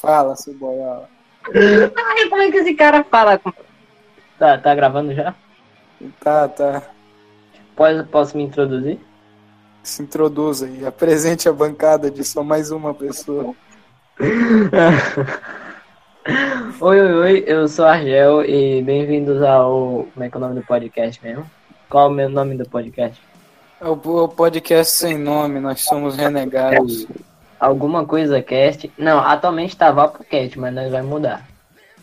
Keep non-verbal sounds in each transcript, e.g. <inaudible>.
Fala, seu boiola. Ai, como é que esse cara fala? Tá, tá gravando já? Tá, tá. Posso, posso me introduzir? Se introduza aí. Apresente a bancada de só mais uma pessoa. <laughs> oi, oi, oi, eu sou Argel e bem-vindos ao. Como é que é o nome do podcast mesmo? Qual é o meu nome do podcast? É o, o podcast sem nome, nós somos renegados. Alguma coisa cast. Não, atualmente tá Vapocast, mas nós vai mudar.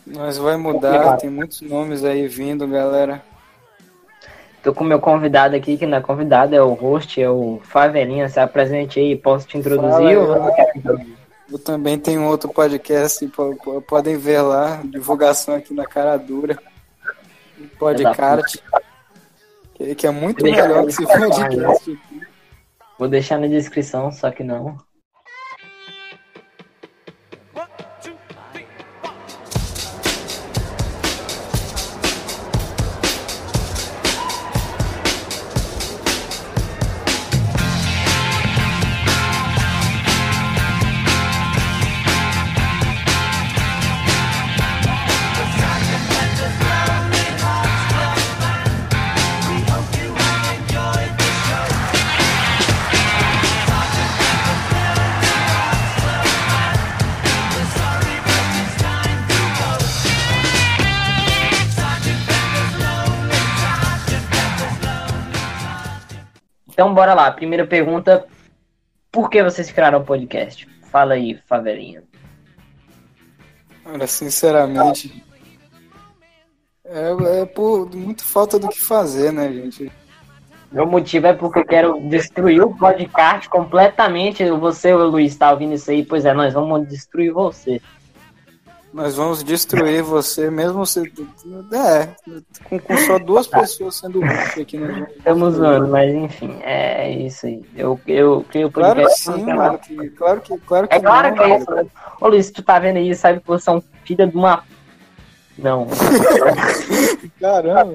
Nós vai mudar, tem muitos nomes aí vindo, galera. Tô com meu convidado aqui, que não é convidado, é o host, é o Favelinha. Se apresente aí, posso te introduzir Fala, eu-? Eu também tenho outro podcast, po- po- podem ver lá, divulgação aqui na cara dura. Podcast. Que, que é muito melhor que esse podcast. Vou deixar na descrição, só que não. Então bora lá. Primeira pergunta: Por que vocês criaram o podcast? Fala aí, Favelinha. Olha, sinceramente. É, é por muita falta do que fazer, né, gente? Meu motivo é porque eu quero destruir o podcast completamente. Você, o Luiz, tá ouvindo isso aí? Pois é, nós vamos destruir você. Nós vamos destruir você, mesmo se. É, com, com só duas pessoas sendo úteis aqui no Estamos zoando, mas enfim, é isso aí. Eu, eu criei o Claro que podcast. sim, mano. que- claro que, claro que É claro não, que é isso. né? Ô Luiz, tu tá vendo aí, sabe que você é um filho de uma. Não. <laughs> Caramba.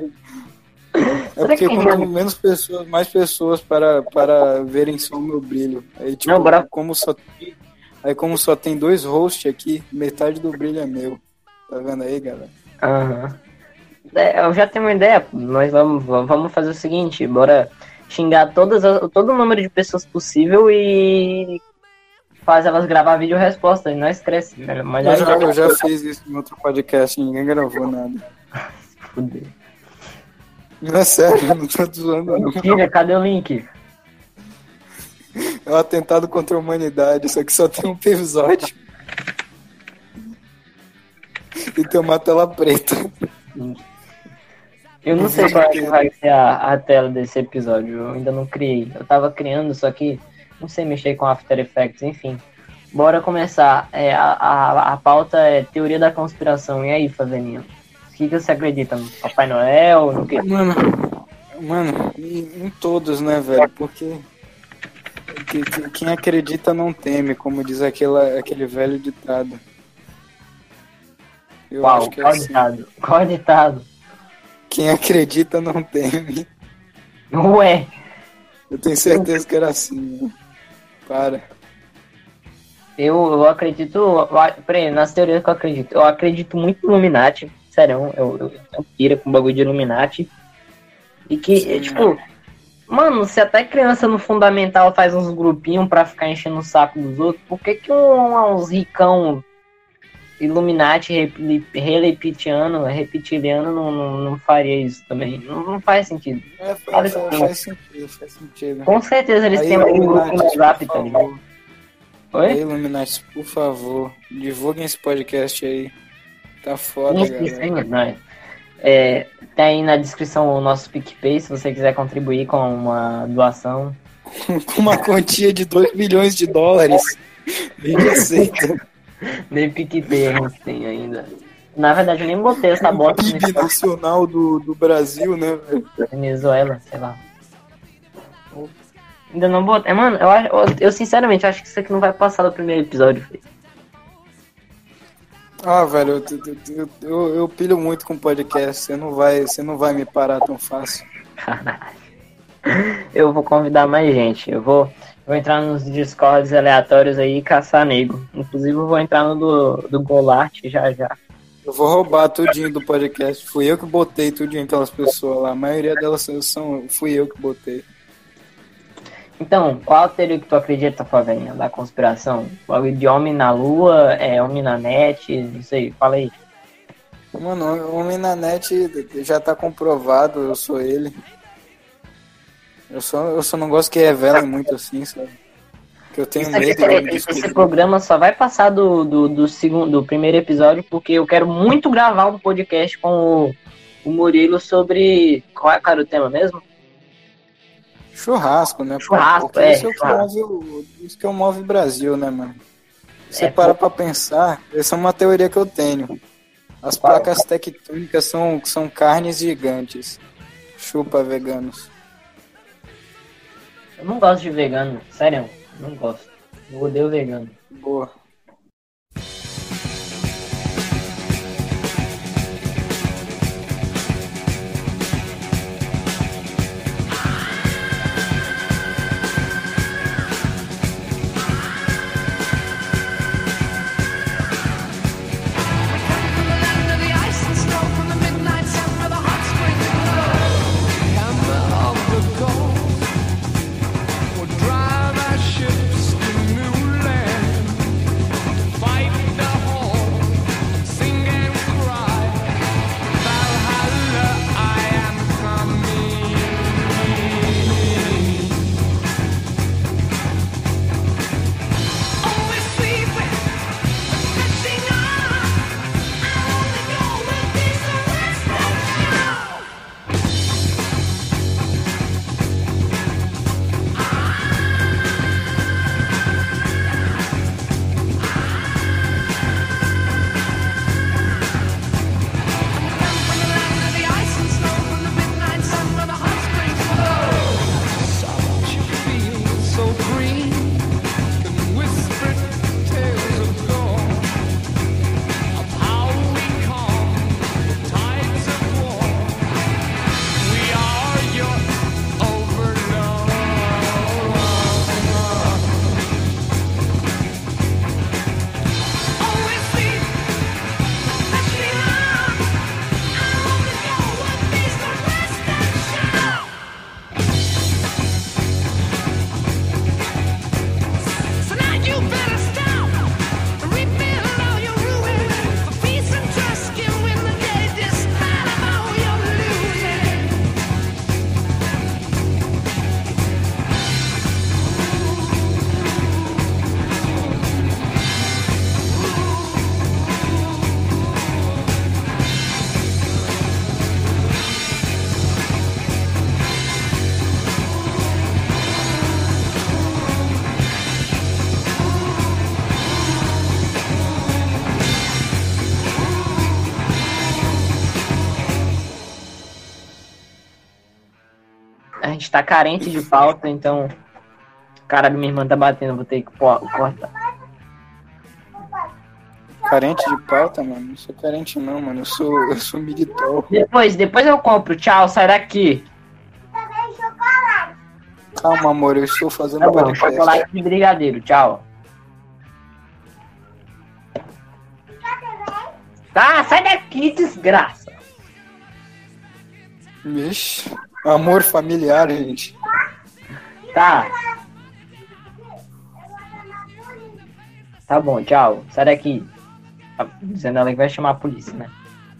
É porque que- quanto menos pessoas, mais pessoas para, para verem só o meu brilho. Aí, tipo, Não, bora- como só tem, aí como só tem dois hosts aqui, metade do brilho é meu. Tá vendo aí, galera? Aham. É, eu já tenho uma ideia. Nós vamos, vamos fazer o seguinte: bora xingar todas, as- todo o número de pessoas possível e faz elas gravar vídeo resposta. E nós crescemos. né? Mas Eu já, eu já fiz isso em outro podcast, ninguém gravou nada. Fuder. Não é sério, <laughs> não tô zoando, não. Mentira, cadê o link? É um atentado contra a humanidade, só que só tem um episódio. E tem uma tela preta. Eu não sei qual é que vai ser a, a tela desse episódio. Eu ainda não criei. Eu tava criando, só que não sei mexer com After Effects, enfim. Bora começar. É, a, a, a pauta é teoria da conspiração. E aí, Favelinha? O que, que você acredita? No Papai Noel? No que? Mano, mano, em, em todos, né, velho? Porque que- que- quem acredita não teme, como diz aquela, aquele velho ditado. Eu Qual? acho que é Qual assim. ditado? Qual ditado? Quem acredita não teme. Ué, Eu tenho certeza que era assim. né? Para. eu, eu acredito. eu- Peraí, nas teorias que eu acredito. Eu acredito muito no Illuminati. Sério, eu, eu, eu pira com bagulho de Illuminati. E que, Sim. tipo, mano, se até criança no fundamental faz uns grupinhos pra ficar enchendo o saco dos outros, por que que um, uns ricão Illuminati relepitiano, reptiliano não, não, não faria isso também? Não, não faz sentido. É, faz, faz- faz sentido, faz sentido. Com certeza eles Aí, têm um grupo no WhatsApp, tá ligado? favor. Aí, Oi? Illuminati, por favor, divulguem esse podcast aí. Tá foda, Isso, galera. isso nós. É, tem aí na descrição o nosso PicPay, se você quiser contribuir com uma doação. Com uma quantia de 2 milhões de dólares. Nem aceita. Nem PicPay a gente tem ainda. Na verdade, eu nem botei essa O bosta PIB no nacional do, do Brasil, né, velho? Venezuela, sei lá. Ainda não botei. Mano, eu, eu, eu sinceramente acho que isso aqui não vai passar do primeiro episódio. filho. Ah, velho, eu, eu, eu, pilho muito com podcast. Você não vai, você não vai me parar tão fácil. Caralho. <laughs> Eu vou convidar mais gente. Eu vou, vou entrar nos discords aleatórios aí e caçar nego. Inclusive eu vou entrar no do, do Golart já já. Eu vou roubar tudinho do podcast. Fui eu que botei tudinho aquelas pessoas lá. A maioria delas são. Fui eu que botei. Então, qual teoria que tu acredita, Flavinha, da conspiração? O de homem na lua, é homem na net, não sei, fala aí. Mano, homem na net já tá comprovado, eu sou ele. Eu só, eu só não gosto que revelem muito assim, sabe? Que eu tenho medo de é, Esse programa só vai passar do, do, do, segundo, do primeiro episódio, porque eu quero muito gravar um podcast com o, o Murilo sobre. Qual é, cara, o tema mesmo? Churrasco, né? Churrasco, Porque é. Isso, é churrasco. Move, isso que eu move o Brasil, né, mano? Você é, para pô... pra pensar, essa é uma teoria que eu tenho. As placas tectônicas são, são carnes gigantes. Chupa, veganos. Eu não gosto de vegano, sério, não gosto. Eu odeio vegano. Boa. Tá carente de pauta, então. Caralho, minha irmã tá batendo, vou ter que cortar. Carente de pauta, mano? Não sou carente não, mano. Eu sou, eu sou militar. Depois, depois eu compro. Tchau, sai daqui. Calma, amor, eu estou fazendo tá bom, chocolate de brigadeiro, tchau. Tá, sai daqui, desgraça. Vixe. Amor familiar, gente. Tá. Tá bom, tchau. Sai daqui. Tá dizendo ela que vai chamar a polícia, né?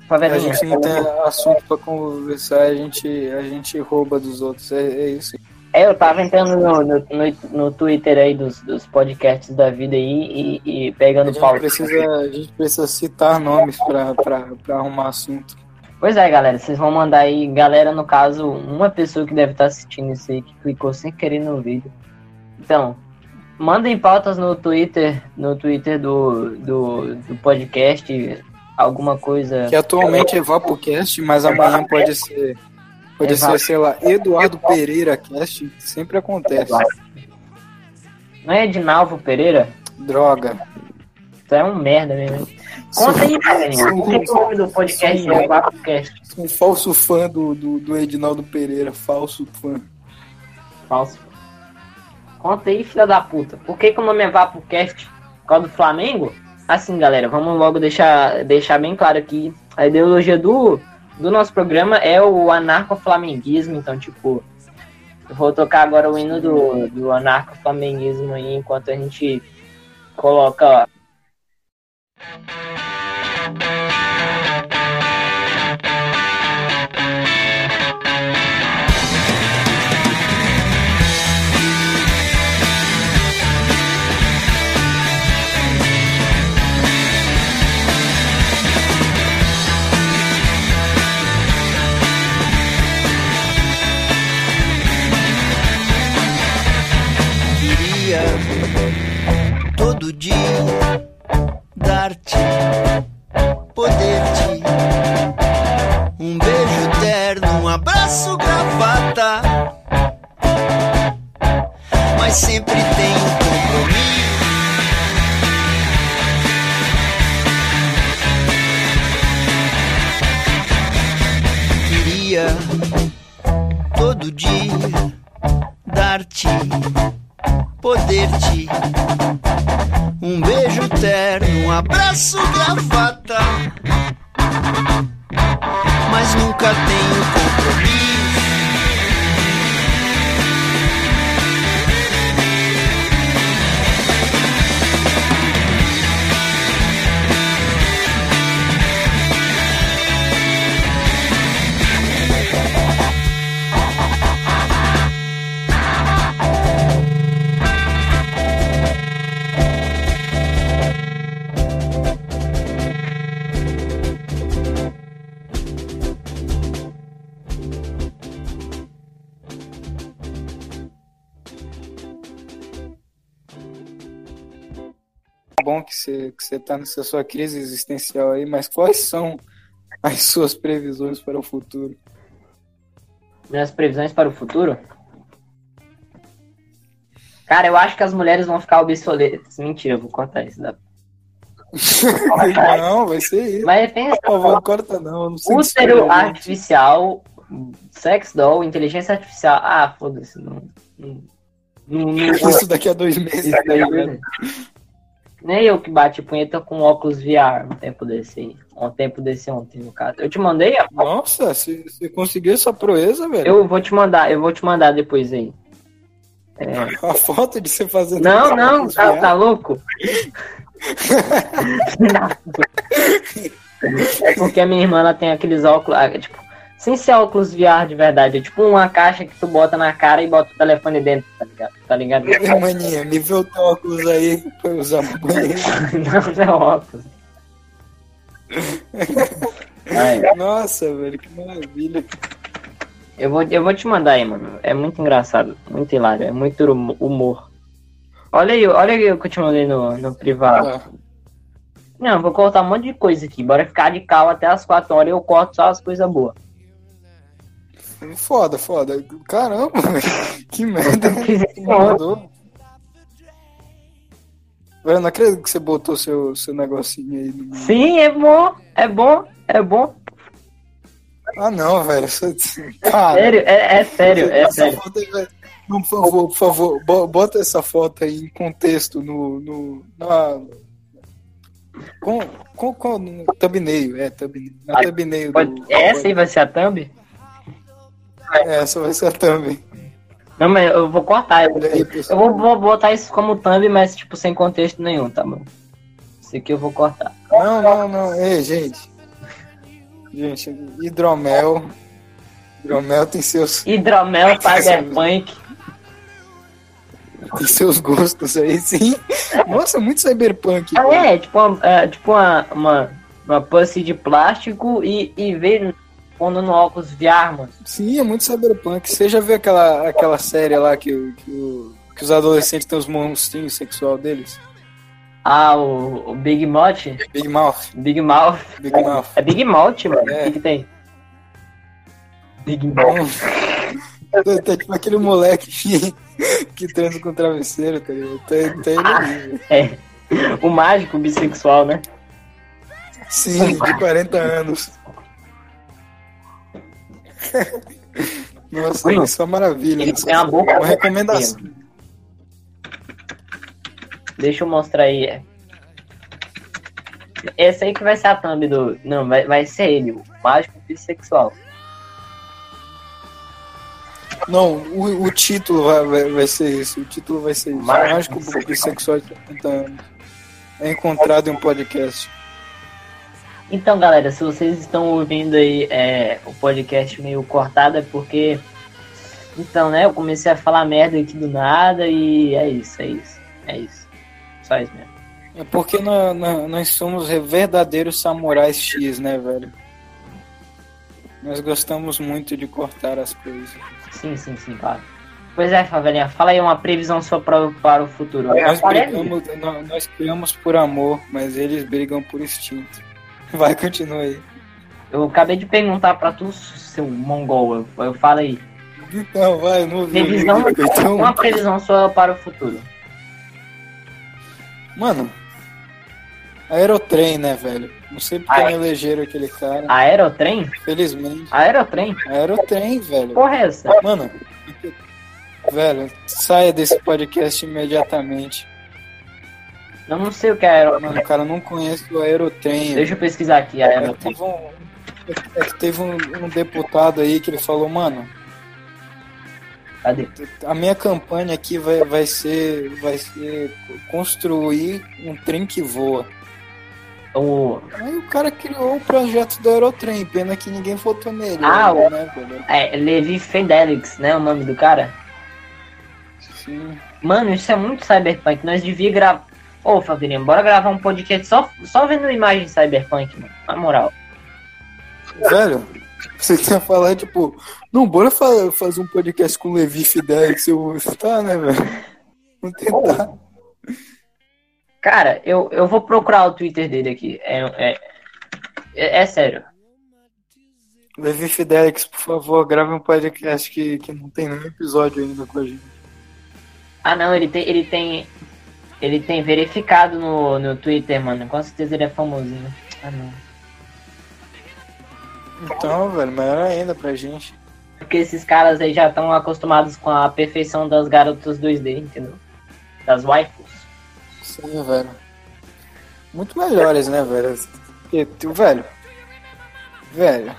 A gente não tem assunto pra conversar, a gente, a gente rouba dos outros, é, é isso. É, eu tava entrando no, no, no, no, Twitter aí dos, dos podcasts da vida aí e, e pegando a gente Precisa, a gente precisa citar nomes pra, pra, pra arrumar assunto. Pois é, galera, vocês vão mandar aí, galera, no caso, uma pessoa que deve estar assistindo isso aí, que clicou sem querer no vídeo. Então, mandem pautas no Twitter, no Twitter do, do, do podcast, alguma coisa. Que atualmente é VapoCast, mas amanhã pode ser. Pode Exato. ser, sei lá, Eduardo Pereira Cast, sempre acontece. Não é Edinalvo Pereira? Droga. Tu é um merda mesmo. Conta aí, Daniel. Por que o nome do podcast é o Vapocast? Um falso fã do, do, do Edinaldo Pereira, falso fã. falso. Conta aí, filha da puta. Por que, que o nome é VapoCast? Por causa do Flamengo? Assim, galera, vamos logo deixar, deixar bem claro aqui. A ideologia do, do nosso programa é o anarco-flamenguismo. Então, tipo, eu vou tocar agora o hino do, do anarco-flamenguismo aí, enquanto a gente coloca, ó. Abraço, gravata. Mas sempre tem um compromisso. Queria todo dia dar-te, poder-te um beijo terno, um abraço, gravata. Mas nunca tenho compromisso. Você que você tá nessa sua crise existencial aí, mas quais são as suas previsões para o futuro? Minhas previsões para o futuro? Cara, eu acho que as mulheres vão ficar obsoletas. Mentira, eu vou cortar isso. Da... <laughs> não, vai ser isso. Mas pensa, Por favor, não corta não. não útero artificial, sex doll, inteligência artificial. Ah, foda-se. Não, não, não, <laughs> Isso daqui a dois meses, Isso tá? Nem eu que bati punheta com óculos VR um tempo desse aí. Um tempo desse ontem, no caso. Eu te mandei? ó. Nossa, você você conseguiu essa proeza, velho? Eu vou te mandar, eu vou te mandar depois aí. É. <laughs> A foto de você fazendo Não, não, tá, tá louco? <laughs> <laughs> é porque a minha irmã ela tem aqueles óculos, ah, tipo, sem ser óculos VR de verdade, é tipo uma caixa que tu bota na cara e bota o telefone dentro, tá ligado? Tá ligado? Ei, maninha, me vê o teu óculos aí pra eu usar banheiro. <laughs> não, não é óculos. Ai, Nossa, velho, que maravilha. eu, vou, eu vou te mandar aí, mano. É muito engraçado, muito hilário, é muito hum- humor. Olha aí, olha aí o que eu te mandei no, no privado. Ah, Não, vou cortar um monte de coisa aqui. Bora ficar de cal até as 4 horas e eu corto só as coisas boas. Foda, foda. Caramba. <laughs> Que merda. que mandou. Eu não acredito que você botou seu, seu negocinho aí no. Sim, é bom, é bom, é bom. Ah, não, velho. Você... É Cara, sério, é, é sério, é sério. aí. Não, por favor, por favor, bo- bota essa foto aí em contexto no. no na, com, com, com no thumbnail, é, thumbnail. Na Ai, thumbnail do. Essa aí vai ser a thumb? É, essa vai ser a thumb. Não, mas eu vou cortar. Eu, aí, eu vou, vou botar isso como thumb, mas tipo sem contexto nenhum, tá bom? Isso aqui eu vou cortar. Não, não, não. Ei, gente. Gente, hidromel. Hidromel tem seus, Hidromel <laughs> Cyberpunk. tem seus gostos aí, sim. Nossa, muito cyberpunk. Ah, é, tipo, uma, é, tipo uma, uma, uma pussy de plástico e, e veio no óculos VR, mano. Sim, é muito cyberpunk. Você já viu aquela, aquela série lá que, que, o- que os adolescentes têm os monstrinhos sexual deles? Ah, o, o Big Mouth? Big Mouth. Big Mouth. Big Mouth. É Big Mouth, mano. O É. que, que tem? Big Mouth. Tá, tipo aquele moleque que, que transa com travesseiro, tá ligado? Tá, tá velho. É. O mágico bissexual, né? Sim, de 40 anos. <laughs> Nossa, Mano, isso é uma maravilha. Ele Isso tem uma boca. uma recomendação. Deixa eu mostrar aí. Esse aí que vai ser a thumb do. Não, vai, vai ser ele, o mágico bissexual. Não, o, o título vai, vai, vai ser isso. O título vai ser isso. Mágico Mágico bissexual de 50 anos. É encontrado em um podcast. Então, galera, se vocês estão ouvindo aí é, o podcast meio cortado, é porque. Então, né, eu comecei a falar merda aqui do nada e é isso, é isso. É isso. Só isso mesmo. É porque nó- nó- nós somos verdadeiros samurais X, né, velho? Nós gostamos muito de cortar as coisas. Sim, sim, sim, claro. Pois é, Favelinha, fala aí uma previsão sua pra, para o futuro. Nós brigamos, nó- nós criamos por amor, mas eles brigam por instinto. <laughs> Vai, continua aí. eu acabei de perguntar pra tu, seu mongol. Eu, eu falo aí. Então, vai, não ouvi. Previsão, <laughs> Então, uma previsão sua para o futuro. mano, aerotrem, né, velho? Não sei porque Ai. me elegeram aquele cara. Aerotrem? Felizmente. Aerotrem? Aerotrem, velho. Porra, é essa? Mano, velho, saia desse podcast imediatamente. Eu não sei o que é aerotrem. Mano, cara não conhece o aerotrem. Deixa eu pesquisar aqui, É que aerotrem. teve, um, é que teve um, um deputado aí que ele falou, mano, Cadê? a minha campanha aqui vai, vai ser vai ser construir um trem que voa. O, Aí o cara criou o projeto do aerotrem, pena que ninguém votou nele. Ah, o- né, é, Levi Fidelix, né? O nome do cara? Sim. Mano, isso é muito cyberpunk. Nós devíamos gravar. Ô, Fabirinha, bora gravar um podcast só, só vendo imagem cyberpunk, mano. Na moral. Velho, você quer falar, tipo, não, bora fa- fazer um podcast com o Levi Fidelix, eu tá, né, velho? Vamos tentar. Cara, eu, eu vou procurar o Twitter dele aqui. É, é, é, é sério. Levi Fidelix, por favor, grave um podcast que, que não tem nenhum episódio ainda com a gente. Ah, não, ele tem. Ele tem. Ele tem verificado no, no Twitter, mano. Com certeza ele é famosinho. Ah, não. Então, velho, melhor ainda pra gente. Porque esses caras aí já estão acostumados com a perfeição das garotas 2D, entendeu? Das waifus. Sim, velho. Muito melhores, né, velho? Porque, velho. Velho.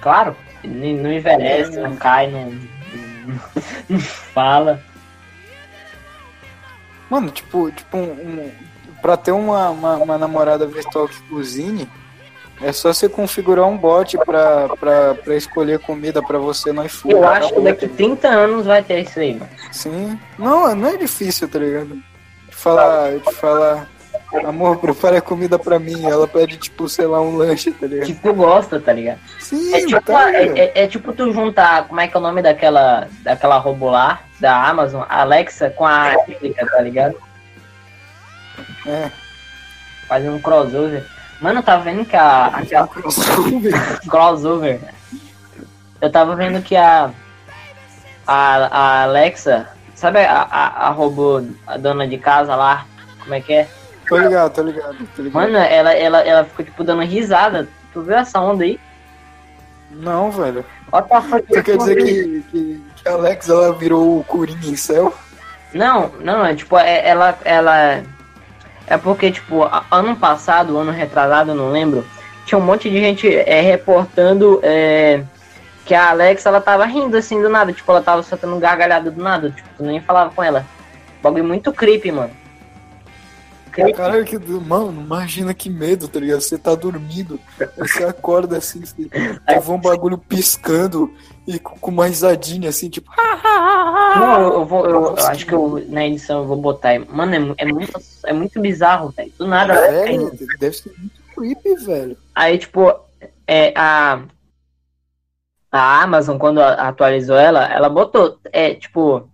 Claro, não envelhece, não cai, não, não, não fala. Mano, tipo, tipo um, um- pra ter uma, uma, uma namorada virtual que cozinhe, é só você configurar um bot pra, pra, pra escolher comida pra você no iFood. Eu acho que daqui 30 anos vai ter isso aí, mano. Sim. Não, não é difícil, tá ligado? De falar, de falar, amor, prepara comida pra mim. Ela pede, tipo, sei lá, um lanche, tá ligado? Tipo, gosta, tá ligado? Sim, É tipo, tá, é, é- é tipo tu juntar, como é que é o nome daquela, daquela robô lá, da Amazon, a Alexa, com a réplica, tá ligado? É. Fazer um crossover. Mano, tá vendo que a, aquela crossover. Eu tava vendo que a a, a Alexa, sabe a, a, a robô, a dona de casa lá, como é que é? Tô ligado, tô ligado, tô ligado. Mano, ela, ela, ela ficou tipo dando risada. Tu viu essa onda aí? Não, velho. What the fuck? Você quer dizer que, que, que a Alex ela virou o Coringa em céu? Não, não, é tipo, é, ela, ela. É porque, tipo, ano passado, ano retrasado, eu não lembro, tinha um monte de gente é, reportando é, que a Alexa ela tava rindo assim do nada, tipo, ela tava soltando gargalhada do nada, tipo, tu nem falava com ela. Bagulho muito creepy, mano. Caralho, que. Mano, imagina que medo, tá ligado? Você tá dormindo, aí você acorda assim, você teve um bagulho piscando e com uma risadinha assim, tipo. Não, eu, eu vou, eu, eu acho que eu, na edição eu vou botar. aí. Mano, é, é muito, é muito bizarro, velho. Do nada. É, aí- deve ser muito creepy, velho. Aí, tipo, é, a, a Amazon, quando atualizou ela, ela botou, é, tipo,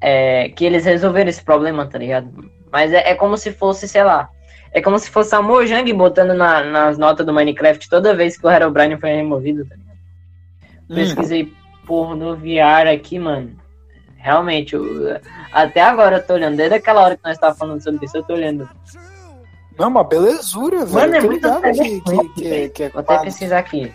é, que eles resolveram esse problema, tá ligado? Mas é, é como se fosse, sei lá, é como se fosse a Mojang botando na- nas notas do Minecraft toda vez que o Herobrine foi removido, tá ligado? Hum. Pesquisei porno VR aqui, mano. Realmente, eu- até agora eu tô olhando, desde aquela hora que nós tava falando sobre isso, eu tô olhando. Não, uma belezura, velho. Mano, é muito ligado que, que, interessante, que, que é Vou até pesquisar aqui.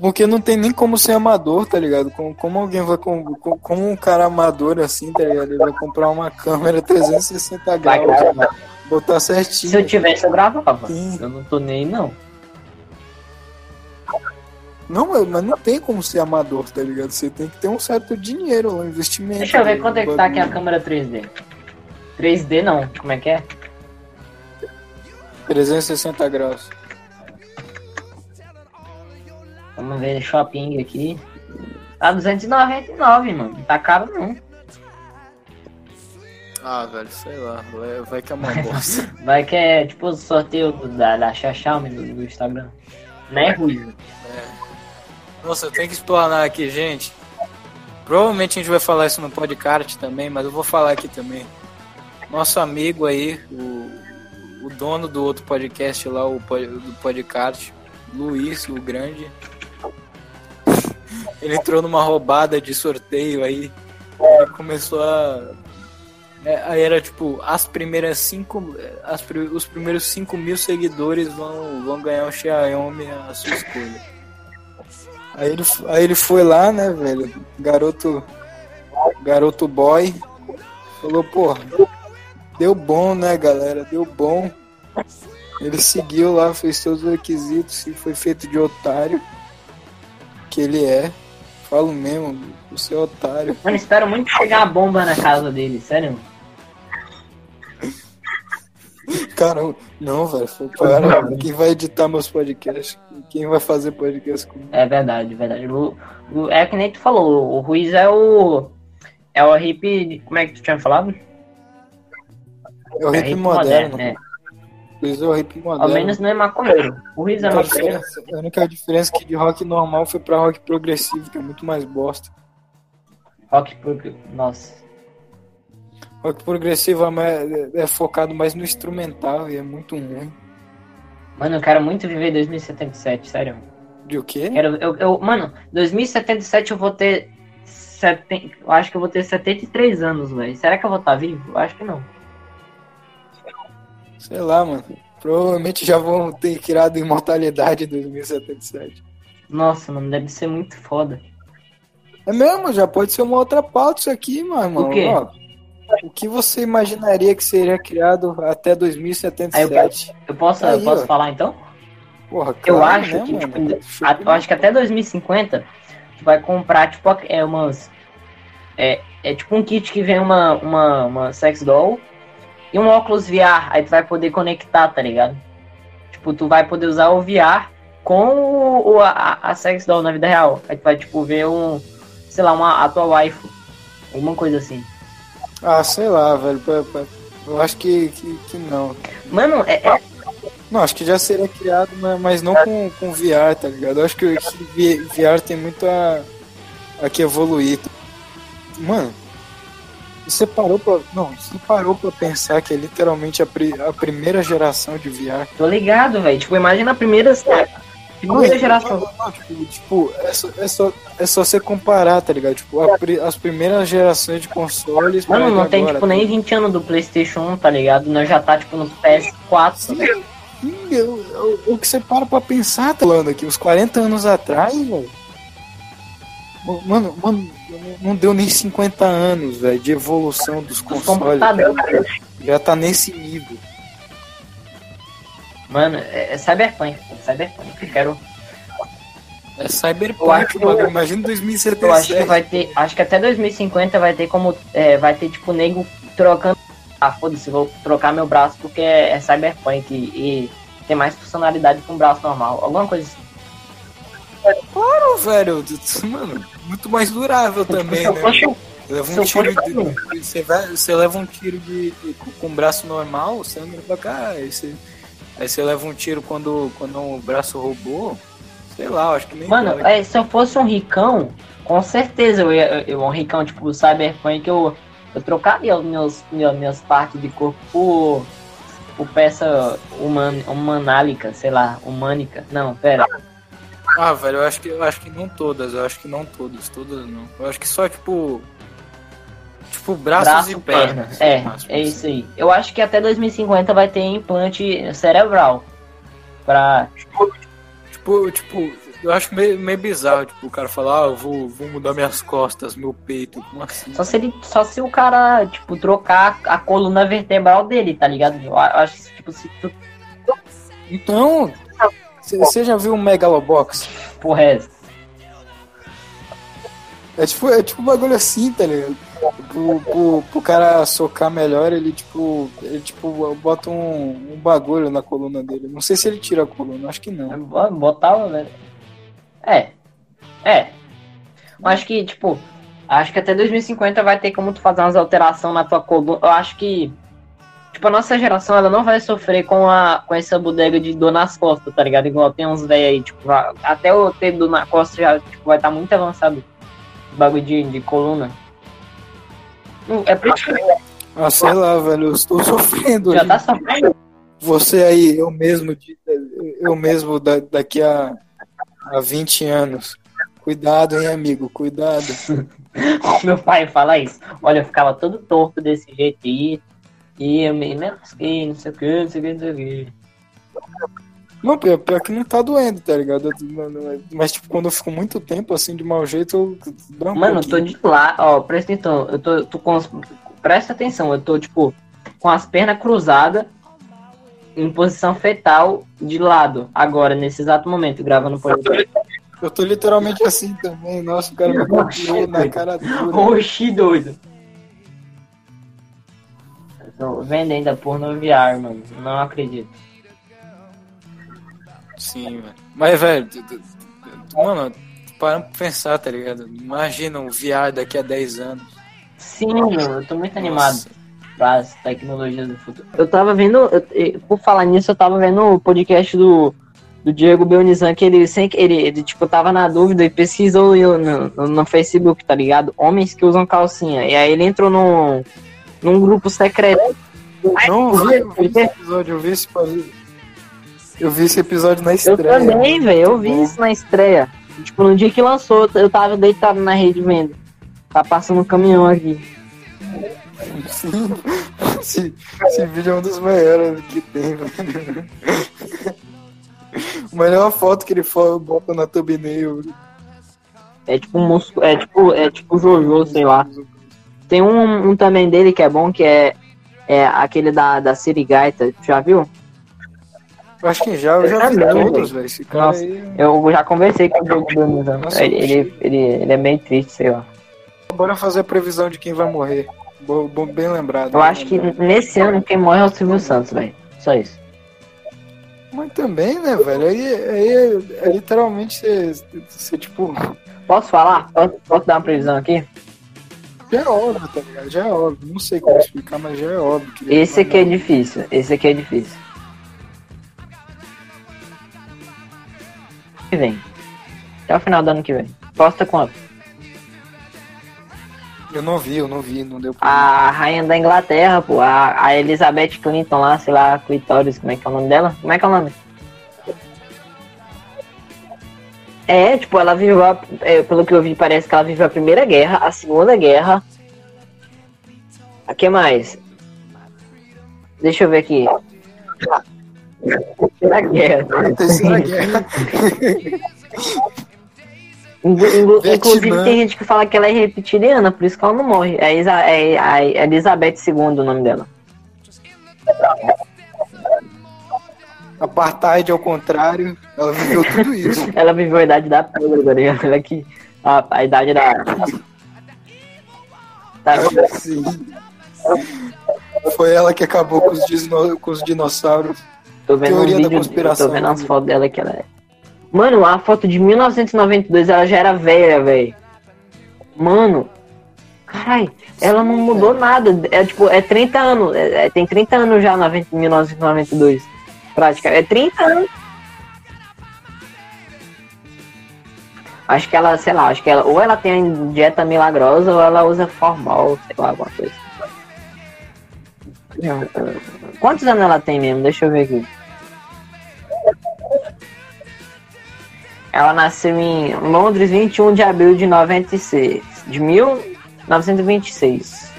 Porque não tem nem como ser amador, tá ligado? Como, como alguém vai. com- com- Como um cara amador assim, tá ligado? Ele vai comprar uma câmera 360 Vai graus, gravar. botar Se eu certinho. tivesse, eu gravava. Sim. Eu não tô nem não. Não, mas não tem como ser amador, tá ligado? Você tem que ter um certo dinheiro, um investimento. Deixa eu ver quanto é que tá aqui a câmera 3D. 3D não, como é que é? 360 graus. Vamos ver shopping aqui. Tá 299, mano. Não tá caro não. Ah, velho, sei lá. Vai, vai que é uma <laughs> bosta. Vai que é tipo o sorteio da, da Xiaomi do, do Instagram. Né, Rui? Nossa, eu tenho que explanar aqui, gente. Provavelmente a gente vai falar isso no podcast também, mas eu vou falar aqui também. Nosso amigo aí, o, o dono do outro podcast lá, o do podcast, Luiz, o grande. Ele entrou numa roubada de sorteio aí. Começou a. é, aí era tipo, as primeiras cinco. As, os primeiros 5 mil seguidores vão, vão ganhar um Xiaomi a sua escolha. Aí ele, aí ele foi lá, né, velho? Garoto. Garoto boy. Falou, porra, deu bom, né, galera? Deu bom. Ele seguiu lá, fez todos os requisitos e foi feito de otário. Que ele é. Falo mesmo, você é otário. Mano, espero muito chegar a bomba na casa dele, sério. Caramba, não, velho. Para. Quem vai editar meus podcasts? Quem vai fazer podcast comigo? É verdade, verdade. O, o- é que nem tu falou, o Ruiz é o. É o hip. Como é que tu tinha falado? É o é hip moderno. né? Luiz é Ao menos não é maconheiro. O Ruiz é maconheiro. diferença- a única diferença é que de rock normal foi pra rock progressivo, que é muito mais bosta. Rock pro. Nossa. Rock progressivo é, mais- é focado mais no instrumental e é muito ruim. Mano, eu quero muito viver 2077, sério. De o quê? Quero, eu, eu, mano, 2077 eu vou ter. Seten, eu acho que eu vou ter 73 anos, velho. Será que eu vou estar vivo? Eu acho que não. Sei lá, mano. Provavelmente já vão ter criado imortalidade em 2077. Nossa, mano, deve ser muito foda. É mesmo, já pode ser uma outra pauta isso aqui, mano. O quê? Ó, o que você imaginaria que seria criado até 2077? Eu posso, Aí, eu posso ó. falar então? Porra, Eu claro, acho né, que, mano? tipo, Deixa a- eu acho que até 2050 tu vai comprar, tipo, é umas. É, é tipo um kit que vem uma, uma, uma sex doll e um óculos VR. Aí tu vai poder conectar, tá ligado? Tipo, tu vai poder usar o VR com o, a, a sex doll na vida real. Aí tu vai, tipo, ver um. Sei lá, uma, a tua waifu. Alguma coisa assim. Ah, sei lá, velho. Eu acho que, que, que não. Mano, é, é- Não, acho que já seria criado, mas- mas não com, com VR, tá ligado? Eu acho que, que VR tem muito a, a que evoluir. Mano, você parou pra. Não, você parou pra pensar que é literalmente a, pri- a primeira geração de VR. tô ligado, velho. Tipo, imagina a primeira. Primeira geração. Não, não, tipo, tipo, é, só, é, só, é só você comparar, tá ligado? Tipo, a as primeiras gerações de consoles. Mano, não tem, agora, tipo, nem 20 anos do PlayStation 1, tá ligado? Nós já tá, tipo, no PS4. Sim, sim, eu- eu- o que você para pra pensar, tá falando aqui, uns 40 anos atrás, velho. Mano, mano, não deu nem 50 anos, velho, de evolução dos Os consoles. computadores. Já tá nesse nível. Mano, é, é Cyberpunk. É Cyberpunk. Eu quero. É Eu Cyberpunk, mano. Imagina 2077. Eu acho que vai ter. Acho que até 2050 vai ter como. é, vai ter, tipo, nego trocando. Ah, foda-se, vou trocar meu braço porque é, é Cyberpunk e, e tem mais funcionalidade que um braço normal. Alguma coisa assim. Não, velho, mano, muito mais durável também, né? leva um tiro de, você, vai, você leva um tiro de, de- com, o braço normal, você anda pra cá, aí você, aí você leva um tiro quando, quando o braço roubou, sei lá, acho que nem Mano, é, se eu fosse um ricão, com certeza eu ia. Eu, um ricão tipo Cyberpunk, eu, eu trocaria os meus, minhas, minhas partes de corpo por, por peça human, humanálica, sei lá, humânica. Não, pera. Ah, velho, eu acho que eu acho que não todas, eu acho que não todas, todas não. Eu acho que só tipo tipo braços Braço, e perna. pernas. É, no máximo, é assim. isso aí. Eu acho que até 2050 vai ter implante cerebral. Pra. Tipo, tipo, Eu acho meio, meio bizarro, tipo, o cara falar, ah, eu vou, vou mudar minhas costas, meu peito, como assim? Só se, ele, só se o cara, tipo, trocar a coluna vertebral dele, tá ligado? Eu acho que, tipo, se tu. Então, você já viu um Megalobox? Porra, é? É tipo, é tipo um bagulho assim, tá ligado? Pro, pro, pro cara socar melhor, ele tipo, ele tipo bota um, um bagulho na coluna dele. Não sei se ele tira a coluna, acho que não. Botava, velho. É. É. Eu acho que, tipo, acho que até 2050 vai ter como tu fazer umas alterações na tua coluna. Eu acho que, tipo, a nossa geração, ela não vai sofrer com, a, com essa bodega de dor nas costas, tá ligado? Igual tem uns velhos aí, tipo, até o ter dor na costa já tipo, vai estar tá muito avançado bagulho de, de coluna. É por isso. Ah, sei lá, velho, eu estou sofrendo. Já tá sofrendo? Você aí, eu mesmo, eu mesmo daqui a, a 20 anos. Cuidado, hein, amigo, cuidado. <laughs> Meu pai fala isso. Olha, eu ficava todo torto desse jeito aí. E eu me lasquei, não sei o que, não sei o que, não sei o que. Não, pior, pior que não tá doendo, tá ligado? Mas, tipo, quando eu fico muito tempo assim de mau jeito, eu um Mano, eu tô de lá, ó, presta atenção, eu tô, tô com as, Presta atenção, eu tô, tipo, com as pernas cruzadas, em posição fetal, de lado, agora, nesse exato momento, gravando o podcast. Eu tô literalmente assim também, nossa, o cara me copiou na cara dura. Oxi, doido. Tô vendo ainda porno VR, mano, não acredito. Sim, velho. Mas, velho, mano, para pra pensar, tá ligado? Imagina um VR daqui a 10 anos. Sim, mano, eu tô muito Nossa. animado para as tecnologias do futuro. Eu tava vendo, eu, por falar nisso, eu tava vendo o podcast do, do Diego Belnizan, que ele sempre, ele, ele, tipo, tava na dúvida e pesquisou no, no, no, Facebook, tá ligado? Homens que usam calcinha. E aí ele entrou num, num grupo secreto. Não, eu vi, eu vi esse episódio, eu vi esse eu vi esse episódio na estreia. Eu também, velho. Eu vi isso na estreia. Tipo, no dia que lançou, eu tava deitado na rede vendo. Tá passando um caminhão aqui. <laughs> esse, esse vídeo é um dos maiores que tem, velho. <laughs> Melhor foto que ele bota na thumbnail. É tipo um músculo, é tipo, é tipo Jojo, sei lá. Tem um, um também dele que é bom, que é, é aquele da, da Sirigaita, já viu? Eu acho que já, eu já vi todos, velho. Esse cara Nossa, aí... Eu já conversei com o jogo do. Ele, ele, ele, ele, é meio triste, sei lá. Bora fazer a previsão de quem vai morrer. Bom, bem lembrado. Eu acho que nesse ano quem morre é o Silvio Santos, velho. Só isso. Mas também, né, velho? Aí, aí é, é literalmente ser, tipo. Posso falar? Posso, posso dar uma previsão aqui? Já é óbvio, tá ligado? Já é óbvio. Não sei como explicar, mas já é óbvio. Esse aqui é difícil. Esse aqui é difícil. que vem. Até o final do ano que vem. Posta quanto? Eu não vi, eu não vi, não deu pra A rainha da Inglaterra, pô, a, a Elizabeth Clinton lá, sei lá, Clitóris, como é que é o nome dela? Como é que é o nome? É, tipo, ela viveu, a, é, pelo que eu vi, parece que ela viveu a Primeira Guerra, a Segunda Guerra. O que mais? Deixa eu ver aqui. Terceira guerra. Terceira <laughs> guerra. Inclusive tem gente que fala que ela é reptiliana, por isso que ela não morre. É, Isa, é, é a Elizabeth II o nome dela. Apartheid ao contrário, ela viveu tudo isso. <laughs> ela viveu a idade da pedra, tá ligado? Ela que, a, a idade da. Tá. Sim. Foi ela que acabou com os, com os dinossauros. Tô vendo Teoria um vídeo, da conspiração. Tô vendo as fotos dela que ela é. Mano, a foto de 1992 ela já era velha, velho. Mano, carai, ela não mudou nada. É tipo, é 30 anos. É, é, tem 30 anos já na 1992. Prática. É 30 anos. Acho que ela, sei lá, acho que ela, ou ela tem dieta milagrosa ou ela usa formal, sei lá, alguma coisa. Quantos anos ela tem mesmo? Deixa eu ver aqui. Ela nasceu em Londres 21 de abril de 96. De 1926.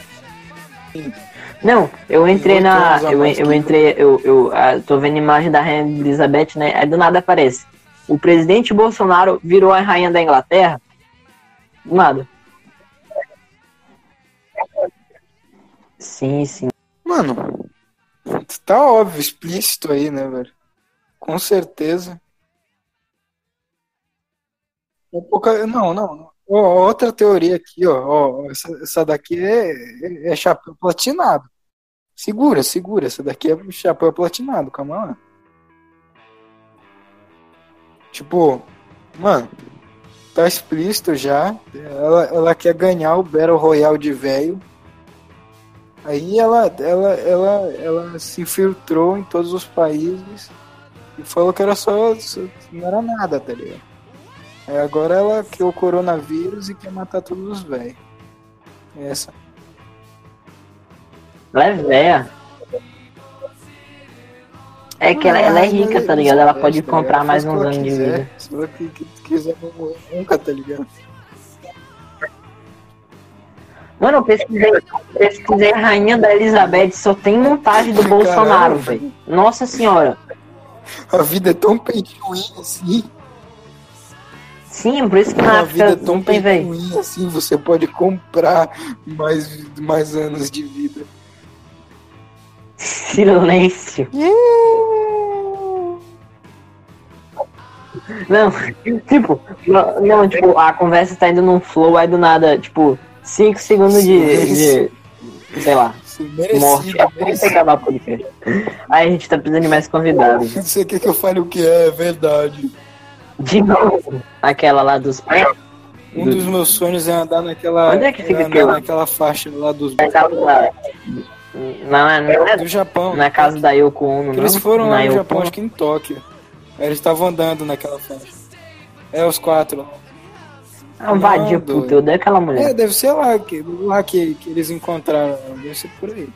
Não, eu entrei na. Eu, eu entrei. Eu, eu, eu tô vendo a imagem da Rainha Elizabeth, né? Aí do nada aparece. o presidente Bolsonaro virou a rainha da Inglaterra? Nada. Sim, sim. Mano, tá óbvio, explícito aí, né, velho? Com certeza. É pouca- Não, não. não. Outra teoria aqui, ó. ó, essa, essa daqui é, é, é chapéu platinado. Segura, segura. Essa daqui é chapéu platinado, calma lá. Tipo, mano, tá explícito já. Ela, ela quer ganhar o Battle Royale de velho. Aí ela, ela, ela, ela se infiltrou em todos os países e falou que era só, só- não era nada, tá ligado? Aí agora ela criou o coronavírus e quer matar todos os velhos. Essa. Ela é velha. É que ela, ela é rica, tá ligado? Ela pode comprar mais uns anos de vida. Se ela que- que- quiser morrer nunca, tá ligado? Mano, eu pesquisei, pesquisei a rainha da Elizabeth, só tem montagem do Bolsonaro, velho. Nossa senhora. A vida é tão win assim. Sim, por isso que na A vida é tão win assim. Você pode comprar mais, mais anos de vida. Silêncio. Não, tipo, não, não, tipo, a conversa tá indo num flow, aí do nada, tipo, 5 segundos de, de. Sei lá, é morte. merecido, Vamos merecido. acabar o podcast. Aí a gente tá precisando de mais convidados. Você quer que eu fale o que é, é verdade. De novo, aquela lá dos pés. Um dos meus sonhos é andar naquela. Onde é que fica andar aquilo? naquela faixa lá dos. Na casa da. Na, na, Do Japão. na casa da Yoko Ono, Eles foram na lá no Japão, acho que em Tóquio. Eles estavam andando naquela faixa. É, os quatro. É um vadio, puto, eu odeio aquela É, mulher. deve ser lá que, lá que, que eles encontraram. Deve ser por aí.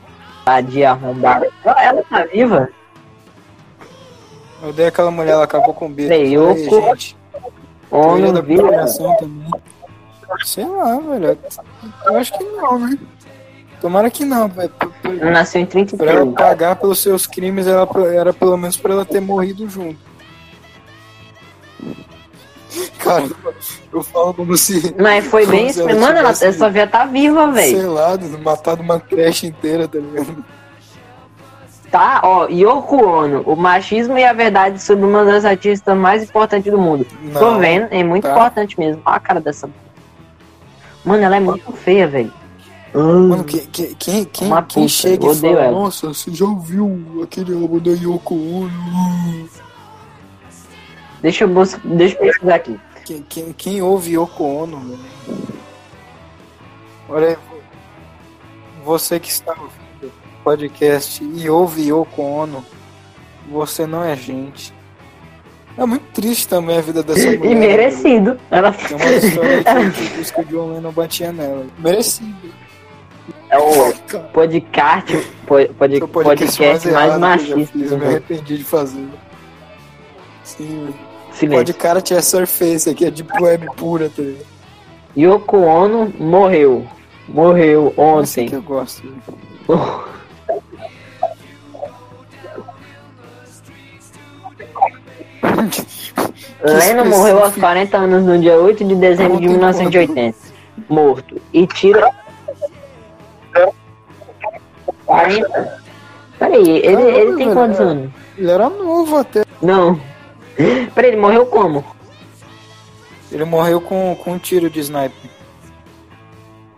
Vadia arrombada. Ela tá viva? Eu odeio aquela mulher, ela acabou com o Beatles. Sei, Olha da conspiração também. Sei lá, velho. Eu acho que não, né? Tomara que não, velho. Nasceu em Pra ela 33. pagar pelos seus crimes, ela, era pelo menos pra ela ter morrido junto. <laughs> Cara, eu falo como se. Mas foi bem isso. ela Mano, ela, tivesse- essa via tá viva, velho. Sei lá, matado uma creche inteira, tá ligado? Tá, ó, Yoko Ono, o machismo e a verdade sobre uma das artistas mais importantes do mundo. Não, Tô vendo, é muito tá. importante mesmo. Olha a cara dessa. Mano, ela é muito feia, velho. Mano, que, que- quem, quem, Uma quem puta, chega e fala, ela. nossa, você já ouviu aquele álbum da Yoko Ono? Deixa eu, bus... Deixa eu pesquisar aqui. Quem, quem, quem ouve Yoko Ono, velho? Olha aí, você que está ouvindo podcast e ouve Yoko Ono, você não é gente. É muito triste também a vida dessa mulher. E merecido. Ela Tem uma <laughs> história que, diz que o John Lennon batia nela. Merecido. é o podcast, pod, pod, o podcast, mais, já machista. eu me arrependi de fazer. Sim, Silêncio. podcast é surface, aqui é deep web pura, tá ligado? Yoko Ono morreu. Morreu ontem. que eu gosto. <laughs> Lennon morreu aos 40 anos no dia 8 de dezembro de 1980. Morto. E tira. 40? Peraí, ele, ele tem quantos anos? Ele era novo até. Não. Peraí, ele morreu como? Ele morreu com, com um tiro de sniper.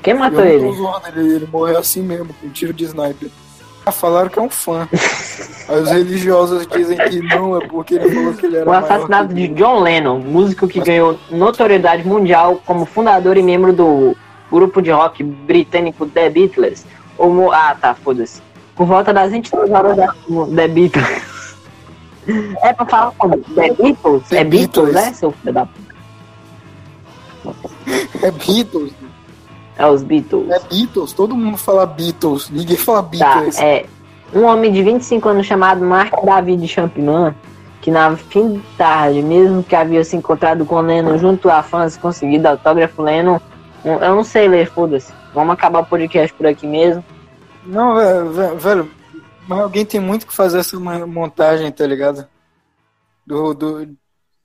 Quem matou ele? zoando, ele, ele morreu assim mesmo, com um tiro de sniper. Falaram que é um fã. Aí os religiosos dizem que não, é porque ele falou que ele era O assassinato de. John Lennon, músico que ganhou notoriedade mundial como fundador e membro do grupo de rock britânico The Beatles. Ou ah, tá, foda-se. Por volta das 23 horas da The Beatles. É pra falar como? The Beatles? The é Beatles, Beatles. né, seu filho da p... É Beatles. É os Beatles. É Beatles. Todo mundo fala Beatles. Ninguém fala Tá, Beatles. é um homem de 25 anos chamado Mark David Champignon, que na fim de tarde, mesmo que havia se encontrado com Lennon junto a fãs, conseguido autógrafo Lennon. Eu não sei ler, foda-se. Vamos acabar o podcast por aqui mesmo. Não, velho, velho, velho, mas alguém tem muito que fazer essa montagem, tá ligado? Do, do, de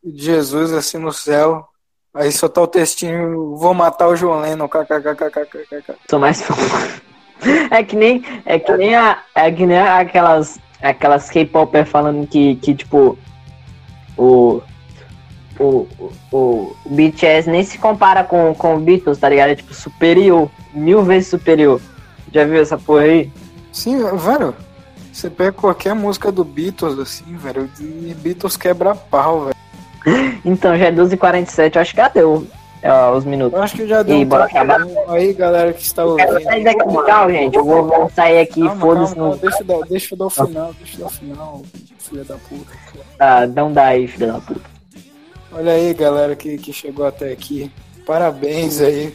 Jesus assim no céu. Aí só tá o textinho, vou matar o João Lennon, kkkkkk. Sou mais <laughs> É que nem é que nem a, é que nem aquelas aquelas K-popper falando que, que tipo o o, o, o BTS nem se compara com, com o Beatles, tá ligado? É tipo superior, mil vezes superior. Já viu essa porra aí? Sim, velho. Você pega qualquer música do Beatles, assim, velho, e Beatles quebra pau, velho. Então, já é 12h47, acho que já deu ó, os minutos. Eu acho que já deu. E um bora acabar. Aí, galera que está Eu ouvindo. sair daqui, tchau, gente. Eu vou, vou sair aqui, Calma, foda-se. calma, não- deixa, eu dar, deixa eu dar o final, deixa eu dar o final, filha da puta. Ah, não dá aí, filho da puta. Olha aí, galera que, que chegou até aqui. Parabéns aí.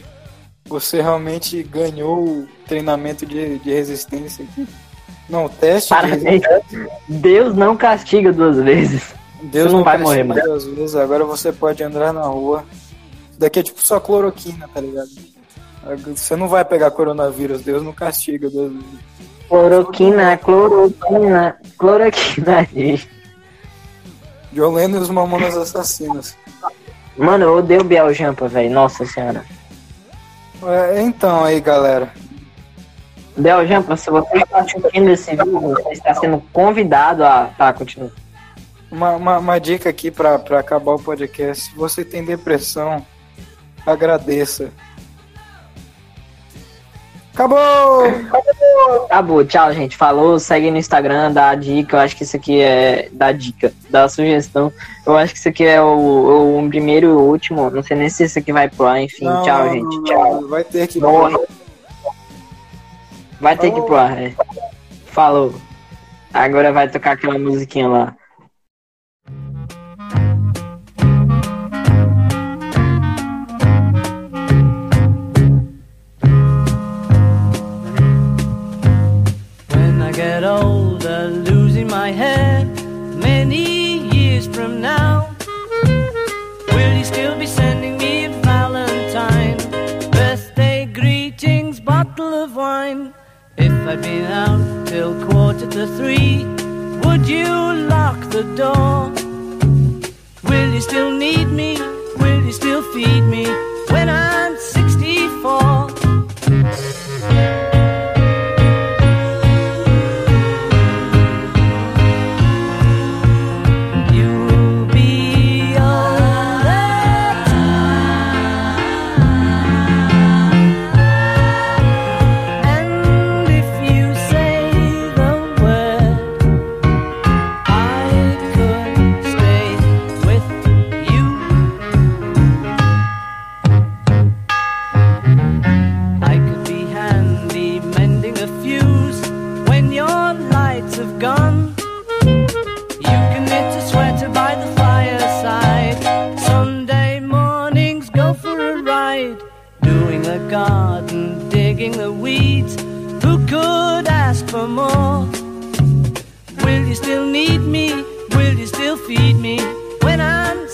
Você realmente ganhou o treinamento de, de resistência aqui. Não, o teste de Parabéns. resistência. Deus não castiga duas vezes. Deus não vai morrer, mano. duas vezes. Agora você pode andar na rua. Daqui é tipo só cloroquina, tá ligado? Você não vai pegar coronavírus, Deus não castiga vezes. Cloroquina, cloroquina, cloroquina. <laughs> John Lennon e os Mamonas Assassinos. Mano, eu odeio Biel Jampa, velho. Nossa senhora. É, então aí, galera. Biel Jampa, se você está assistindo esse vídeo, você está sendo convidado a. Tá, continua. Uma, uma, uma dica aqui pra acabar o podcast. Se você tem depressão, agradeça. Acabou! Acabou, tchau, gente. Falou, segue no Instagram, dá a dica. Eu acho que isso aqui é. Dá dica, dá sugestão. Eu acho que isso aqui é o, o primeiro e o último. Não sei nem se isso aqui vai pro ar, enfim. Não, tchau, não, gente. tchau. Vai ter que. Morre. Vai ter que ir pro ar, é. Falou. Agora vai tocar aquela musiquinha lá. Quarter to three, would you lock the door? Will you still need me? Will you still feed me when I'm more? Will you still need me? Will you still feed me when I'm